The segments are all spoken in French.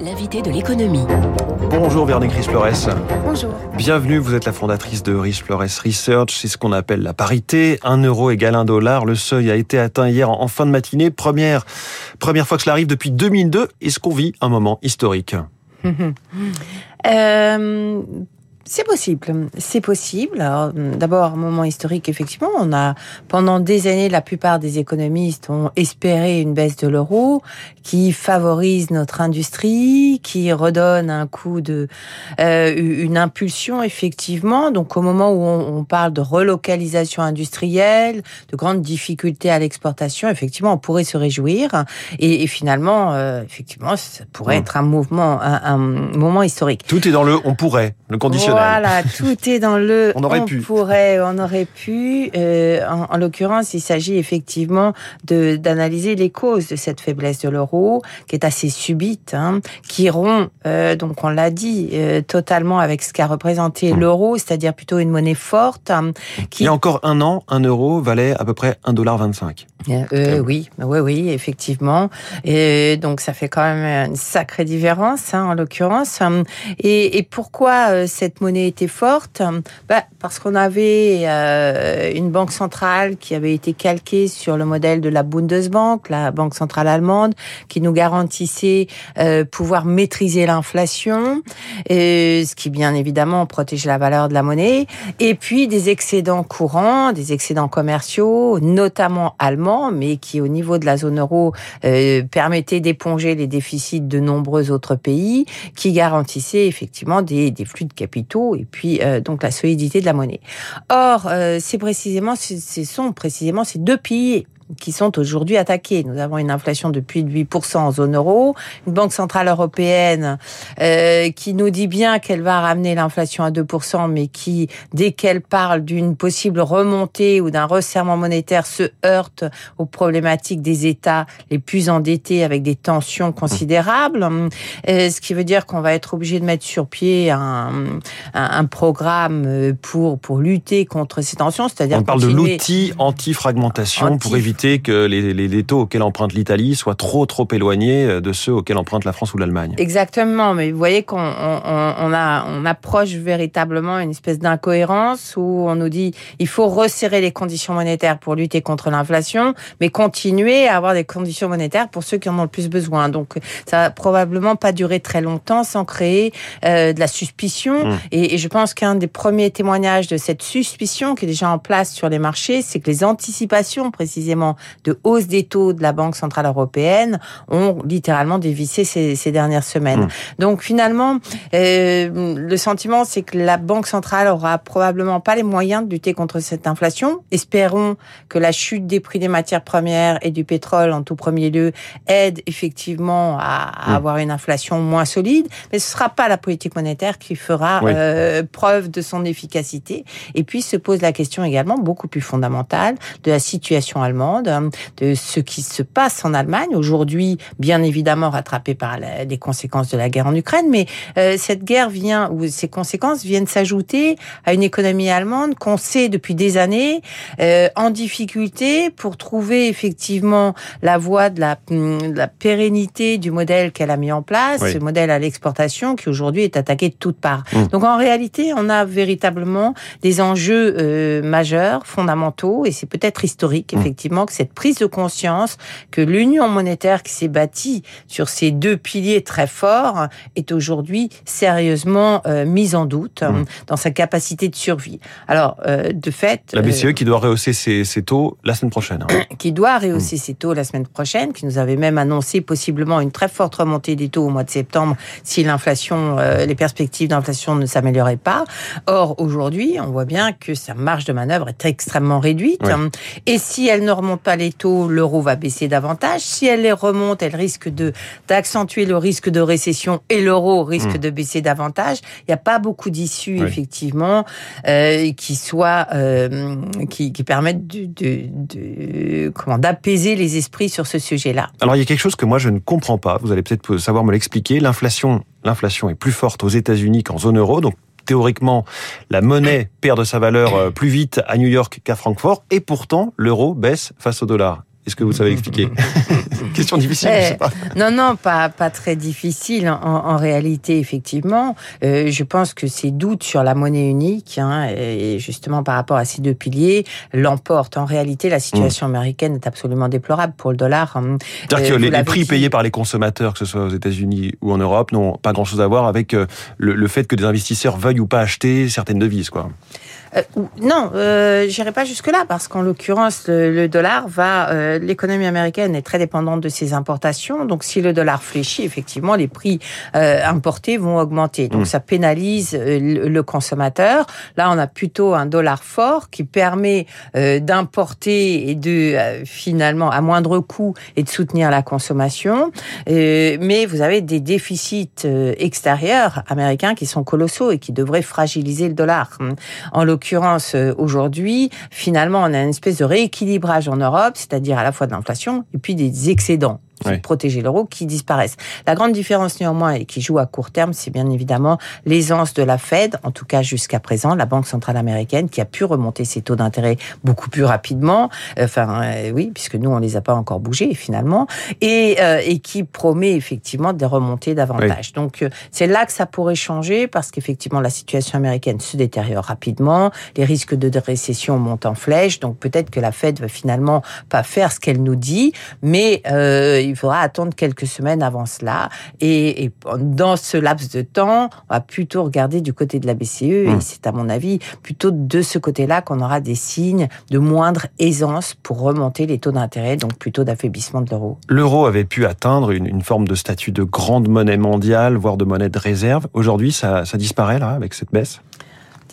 L'invité de l'économie. Bonjour Véronique Ries-Flores. Bonjour. Bienvenue, vous êtes la fondatrice de Ries-Flores Research. C'est ce qu'on appelle la parité. 1 euro égale 1 dollar. Le seuil a été atteint hier en fin de matinée. Première, première fois que cela arrive depuis 2002. Est-ce qu'on vit un moment historique? Euh, c'est possible, c'est possible. D'abord, un moment historique, effectivement, on a pendant des années, la plupart des économistes ont espéré une baisse de l'euro qui favorise notre industrie, qui redonne un coup de euh, une impulsion, effectivement. Donc, au moment où on, parle de relocalisation industrielle, de grandes difficultés à l'exportation, effectivement, on pourrait se réjouir. Et, et finalement, euh, effectivement, ça pourrait mmh. être un mouvement, un, un moment historique. Tout est dans le on pourrait, le conditionnel. Voilà, tout est dans le. on aurait pu. Pourrait, on aurait pu. Euh, en, l'occurrence, il s'agit effectivement de d'analyser les causes de cette faiblesse de l'euro, qui est assez subite, hein, qui rompt, euh, donc on l'a dit, euh, totalement avec ce qu'a représenté mmh. l'euro, c'est-à-dire plutôt une monnaie forte. Hein, qui... Il y a encore un an, un euro valait à peu près 1,25$. Euh, oui, oui, oui, effectivement. Et donc ça fait quand même une sacrée différence, hein, en l'occurrence. Et, et pourquoi cette monnaie était forte bah, Parce qu'on avait euh, une banque centrale qui avait été calquée sur le modèle de la Bundesbank, la banque centrale allemande, qui nous garantissait euh, pouvoir maîtriser l'inflation, ce qui bien évidemment protège la valeur de la monnaie. Et puis des excédents courants, des excédents commerciaux, notamment allemands, mais qui au niveau de la zone euro euh, permettaient d'éponger les déficits de nombreux autres pays, qui garantissaient effectivement des flux de capitaux et puis euh, donc la solidité de la monnaie. Or, euh, c'est précisément, ce sont précisément ces deux piliers qui sont aujourd'hui attaqués. Nous avons une inflation de plus de 8% en zone euro, une banque centrale européenne euh, qui nous dit bien qu'elle va ramener l'inflation à 2%, mais qui, dès qu'elle parle d'une possible remontée ou d'un resserrement monétaire, se heurte aux problématiques des États les plus endettés avec des tensions considérables. Euh, ce qui veut dire qu'on va être obligé de mettre sur pied un, un, programme euh, pour, pour lutter contre ces tensions. C'est-à-dire On parle de l'outil anti-fragmentation pour éviter que les, taux auxquels emprunte l'Italie soient trop trop éloignés euh, de ceux auxquels emprunte la France ou l'Allemagne. Exactement, mais vous voyez qu'on on, a, on approche véritablement une espèce d'incohérence où on nous dit il faut resserrer les conditions monétaires pour lutter contre l'inflation, mais continuer à avoir des conditions monétaires pour ceux qui en ont le plus besoin. Donc ça va probablement pas durer très longtemps sans créer euh, de la suspicion. Mmh. Et, et je pense qu'un des premiers témoignages de cette suspicion qui est déjà en place sur les marchés, c'est que les anticipations précisément de hausse des taux de la Banque Centrale Européenne ont littéralement dévissé ces, ces dernières semaines. Mmh. Donc finalement, euh, le sentiment, c'est que la Banque Centrale aura probablement pas les moyens de lutter contre cette inflation. Espérons que la chute des prix des matières premières et du pétrole, en tout premier lieu, aide effectivement à, mmh. avoir une inflation moins solide. Mais ce sera pas la politique monétaire qui fera euh, preuve de son efficacité. Et puis se pose la question également beaucoup plus fondamentale de la situation allemande de ce qui se passe en Allemagne, aujourd'hui bien évidemment rattrapé par les conséquences de la guerre en Ukraine, mais euh, cette guerre vient, ou ces conséquences viennent s'ajouter à une économie allemande qu'on sait depuis des années euh, en difficulté pour trouver effectivement la voie de la, la pérennité du modèle qu'elle a mis en place, ce modèle à l'exportation qui aujourd'hui est attaqué de toutes parts. Mmh. Donc en réalité, on a véritablement des enjeux euh, majeurs, fondamentaux, et c'est peut-être historique, mmh. Effectivement, cette prise de conscience que l'union monétaire qui s'est bâtie sur ces deux piliers très forts est aujourd'hui sérieusement euh, mise en doute mmh. dans sa capacité de survie. Alors, euh, de fait... La BCE euh, qui doit rehausser ses, taux la semaine prochaine. Hein. Qui doit rehausser mmh. ses taux la semaine prochaine, qui nous avait même annoncé possiblement une très forte remontée des taux au mois de septembre si l'inflation, les perspectives d'inflation ne s'amélioraient pas. Or, aujourd'hui, on voit bien que sa marge de manœuvre est extrêmement réduite. Et si elle ne remonte pas les taux, l'euro va baisser davantage. Si elle les remonte, elle risque de d'accentuer le risque de récession et l'euro risque hmm. de baisser davantage. Il n'y a pas beaucoup d'issues effectivement euh, qui soient euh, qui, qui, permettent de, de, de comment d'apaiser les esprits sur ce sujet-là. Alors il y a quelque chose que moi je ne comprends pas. Vous allez peut-être savoir me l'expliquer. L'inflation l'inflation est plus forte aux États-Unis qu'en zone euro, donc théoriquement, la monnaie perd de sa valeur euh, plus vite à New York qu'à Francfort, et pourtant, l'euro baisse face au dollar. Est-ce que vous savez expliquer Question difficile, je sais pas. Non, non, pas, pas très difficile en, en réalité, effectivement. Euh, je pense que ces doutes sur la monnaie unique, hein, et justement par rapport à ces deux piliers, l'emportent. En réalité, la situation mmh. américaine est absolument déplorable pour le dollar. Hein. C'est-à-dire que euh, les, prix payés par les consommateurs, que ce soit aux États-Unis ou en Europe, n'ont pas grand-chose à voir avec euh, le, le fait que des investisseurs veuillent ou pas acheter certaines devises, quoi. Euh, non, euh, j'irai pas jusque là parce qu'en l'occurrence le, dollar va, euh, l'économie américaine est très dépendante de ses importations. Donc si le dollar fléchit, effectivement, les prix euh, importés vont augmenter. Donc mmh. ça pénalise le, consommateur. Là, on a plutôt un dollar fort qui permet d'importer et de finalement à moindre coût et de soutenir la consommation. mais vous avez des déficits extérieurs américains qui sont colossaux et qui devraient fragiliser le dollar. En l'occurrence, euh, aujourd'hui, finalement, on a une espèce de rééquilibrage en Europe, c'est-à-dire à la fois de l'inflation et puis des excédents qui protéger l'euro, qui disparaissent. La grande différence néanmoins et qui joue à court terme, c'est bien évidemment l'aisance de la Fed, en tout cas jusqu'à présent, la Banque centrale américaine, qui a pu remonter ses taux d'intérêt beaucoup plus rapidement. Enfin, euh, oui, puisque nous on les a pas encore bougés finalement, et, euh, et qui promet effectivement de remonter davantage. Donc euh, c'est là que ça pourrait changer parce qu'effectivement la situation américaine se détériore rapidement, les risques de récession montent en flèche, donc peut-être que la Fed va finalement pas faire ce qu'elle nous dit, mais il faudra attendre quelques semaines avant cela. Et, dans ce laps de temps, on va plutôt regarder du côté de la BCE. Et mmh. c'est à mon avis plutôt de ce côté-là qu'on aura des signes de moindre aisance pour remonter les taux d'intérêt, donc plutôt d'affaiblissement de l'euro. L'euro avait pu atteindre une, forme de statut de grande monnaie mondiale, voire de monnaie de réserve. Aujourd'hui, ça, ça disparaît là avec cette baisse?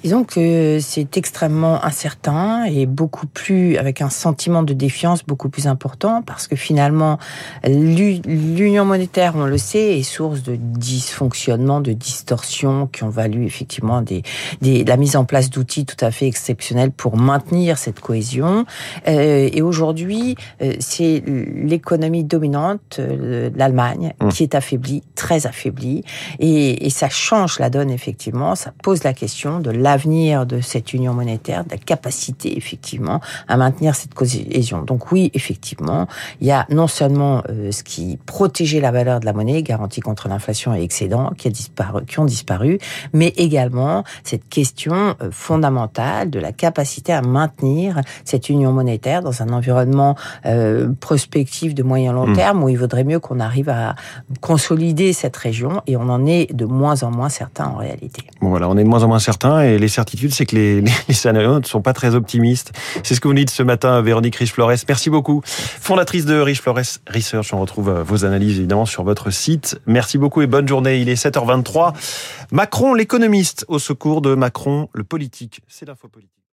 Disons que c'est extrêmement incertain et beaucoup plus avec un sentiment de défiance beaucoup plus important parce que finalement l'union monétaire, on le sait, est source de dysfonctionnement, de distorsions qui ont valu effectivement des, des la mise en place d'outils tout à fait exceptionnels pour maintenir cette cohésion. Euh, et aujourd'hui, euh, c'est l'économie dominante, euh, l'Allemagne, mmh. qui est affaiblie, très affaiblie, et, et ça change la donne effectivement. Ça pose la question de la l'avenir de cette union monétaire, de la capacité effectivement à maintenir cette cohésion. Donc oui, effectivement, il y a non seulement euh, ce qui protégeait la valeur de la monnaie, garantie contre l'inflation et excédents qui, a disparu, qui ont disparu, mais également cette question euh, fondamentale de la capacité à maintenir cette union monétaire dans un environnement euh, prospectif de moyen long hmm. terme où il vaudrait mieux qu'on arrive à consolider cette région et on en est de moins en moins certain en réalité. Bon voilà, on est de moins en moins certain et les certitudes, c'est que les, les, ne sont pas très optimistes. C'est ce que vous dites ce matin, Véronique Riche-Flores. Merci beaucoup. Fondatrice de Riche-Flores Research. On retrouve euh, vos analyses évidemment sur votre site. Merci beaucoup et bonne journée. Il est 7h23. Macron, l'économiste, au secours de Macron, le politique. C'est l'info politique.